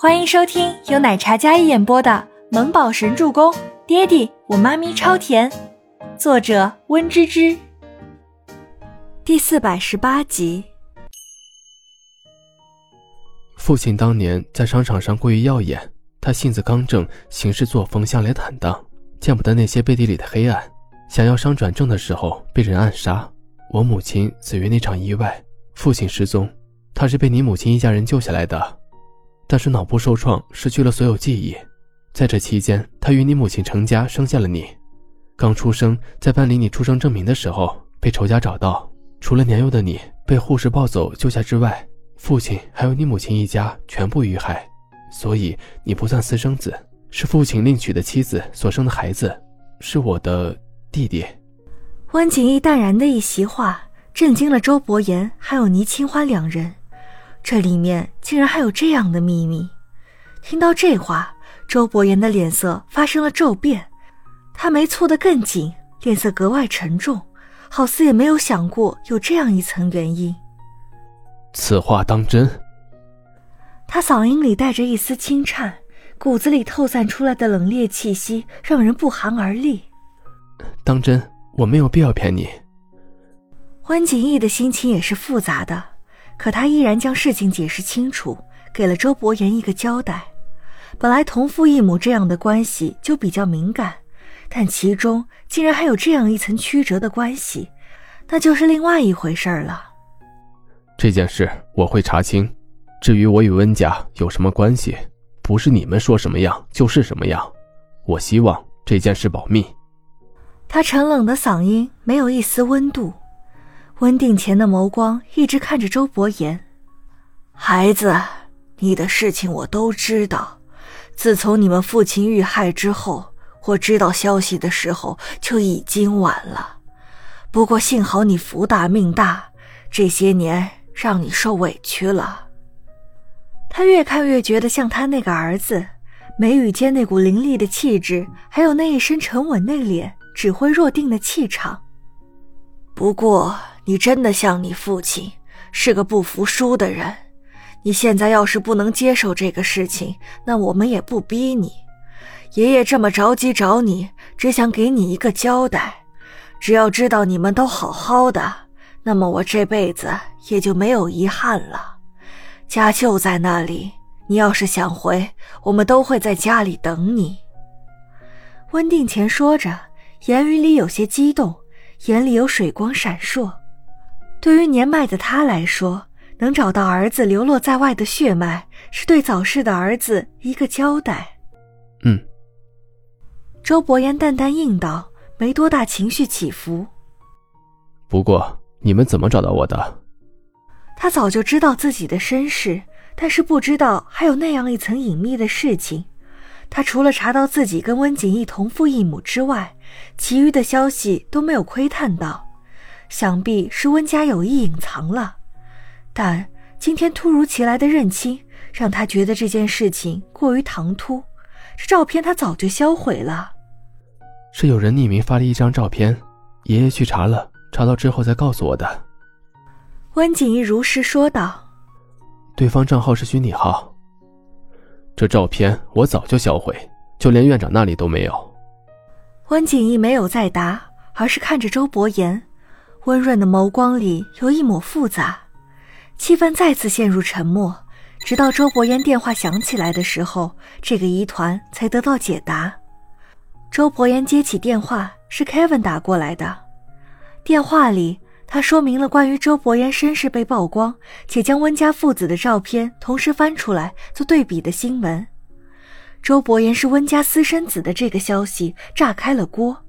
欢迎收听由奶茶嘉一演播的《萌宝神助攻》，爹地我妈咪超甜，作者温芝芝。第四百十八集。父亲当年在商场上过于耀眼，他性子刚正，行事作风向来坦荡，见不得那些背地里的黑暗。想要商转正的时候被人暗杀，我母亲死于那场意外，父亲失踪，他是被你母亲一家人救下来的。但是脑部受创，失去了所有记忆。在这期间，他与你母亲成家，生下了你。刚出生，在办理你出生证明的时候，被仇家找到。除了年幼的你被护士抱走救下之外，父亲还有你母亲一家全部遇害。所以你不算私生子，是父亲另娶的妻子所生的孩子，是我的弟弟。温景逸淡然的一席话，震惊了周伯言还有倪清欢两人。这里面竟然还有这样的秘密！听到这话，周伯言的脸色发生了骤变，他眉蹙得更紧，脸色格外沉重，好似也没有想过有这样一层原因。此话当真？他嗓音里带着一丝轻颤，骨子里透散出来的冷冽气息让人不寒而栗。当真，我没有必要骗你。温景逸的心情也是复杂的。可他依然将事情解释清楚，给了周伯言一个交代。本来同父异母这样的关系就比较敏感，但其中竟然还有这样一层曲折的关系，那就是另外一回事了。这件事我会查清。至于我与温家有什么关系，不是你们说什么样就是什么样。我希望这件事保密。他沉冷的嗓音没有一丝温度。温定前的眸光一直看着周伯言，孩子，你的事情我都知道。自从你们父亲遇害之后，我知道消息的时候就已经晚了。不过幸好你福大命大，这些年让你受委屈了。他越看越觉得像他那个儿子，眉宇间那股凌厉的气质，还有那一身沉稳内敛、指挥若定的气场。不过。你真的像你父亲，是个不服输的人。你现在要是不能接受这个事情，那我们也不逼你。爷爷这么着急找你，只想给你一个交代。只要知道你们都好好的，那么我这辈子也就没有遗憾了。家就在那里，你要是想回，我们都会在家里等你。温定前说着，言语里有些激动，眼里有水光闪烁。对于年迈的他来说，能找到儿子流落在外的血脉，是对早逝的儿子一个交代。嗯。周伯言淡淡应道，没多大情绪起伏。不过，你们怎么找到我的？他早就知道自己的身世，但是不知道还有那样一层隐秘的事情。他除了查到自己跟温景逸同父异母之外，其余的消息都没有窥探到。想必是温家有意隐藏了，但今天突如其来的认亲，让他觉得这件事情过于唐突。这照片他早就销毁了，是有人匿名发了一张照片，爷爷去查了，查到之后再告诉我的。温景逸如实说道：“对方账号是虚拟号，这照片我早就销毁，就连院长那里都没有。”温景逸没有再答，而是看着周伯言。温润的眸光里有一抹复杂，气氛再次陷入沉默，直到周伯言电话响起来的时候，这个疑团才得到解答。周伯言接起电话，是 Kevin 打过来的。电话里，他说明了关于周伯言身世被曝光，且将温家父子的照片同时翻出来做对比的新闻。周伯言是温家私生子的这个消息炸开了锅。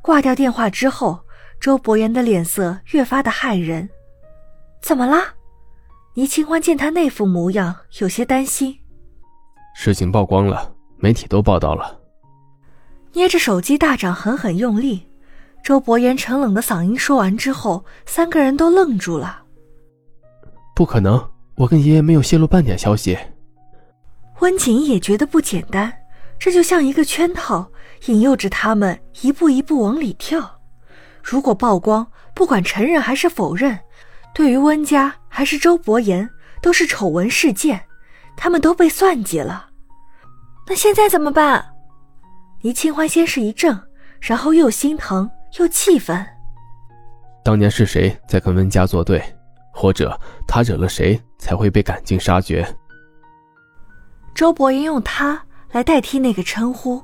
挂掉电话之后。周伯言的脸色越发的骇人，怎么了？倪清欢见他那副模样，有些担心。事情曝光了，媒体都报道了。捏着手机大掌狠狠用力。周伯言沉冷的嗓音说完之后，三个人都愣住了。不可能，我跟爷爷没有泄露半点消息。温景也觉得不简单，这就像一个圈套，引诱着他们一步一步往里跳。如果曝光，不管承认还是否认，对于温家还是周伯言都是丑闻事件。他们都被算计了。那现在怎么办？倪清欢先是一怔，然后又心疼又气愤。当年是谁在跟温家作对，或者他惹了谁才会被赶尽杀绝？周伯言用他来代替那个称呼，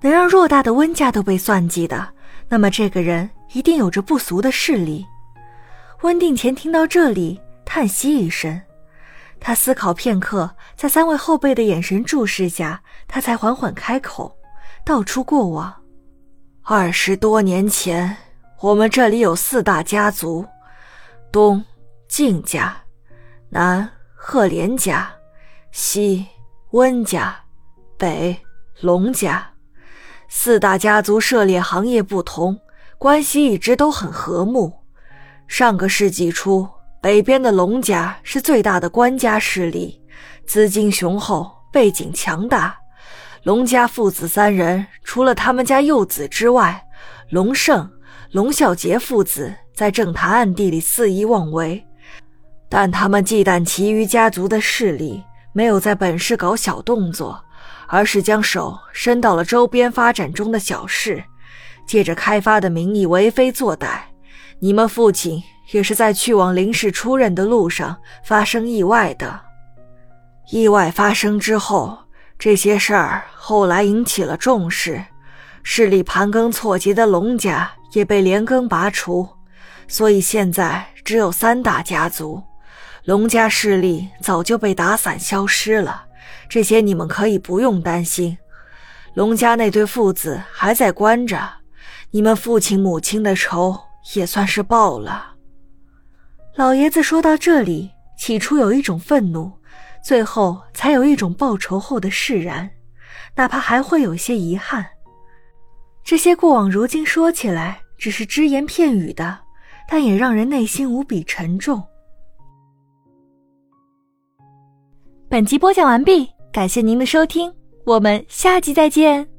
能让偌大的温家都被算计的，那么这个人一定有着不俗的势力。温定前听到这里，叹息一声，他思考片刻，在三位后辈的眼神注视下，他才缓缓开口，道出过往。二十多年前，我们这里有四大家族：东晋家，南赫连家，西温家，北龙家。四大家族涉猎行业不同，关系一直都很和睦。上个世纪初，北边的龙家是最大的官家势力，资金雄厚，背景强大。龙家父子三人，除了他们家幼子之外，龙胜、龙啸杰父子在政坛暗地里肆意妄为，但他们忌惮其余家族的势力，没有在本市搞小动作，而是将手伸到了周边发展中的小事，借着开发的名义为非作歹。你们父亲也是在去往林氏出任的路上发生意外的。意外发生之后，这些事儿后来引起了重视，势力盘根错节的龙家也被连根拔除，所以现在只有三大家族，龙家势力早就被打散消失了。这些你们可以不用担心，龙家那对父子还在关着，你们父亲母亲的仇。也算是报了。老爷子说到这里，起初有一种愤怒，最后才有一种报仇后的释然，哪怕还会有些遗憾。这些过往如今说起来只是只言片语的，但也让人内心无比沉重。本集播讲完毕，感谢您的收听，我们下集再见。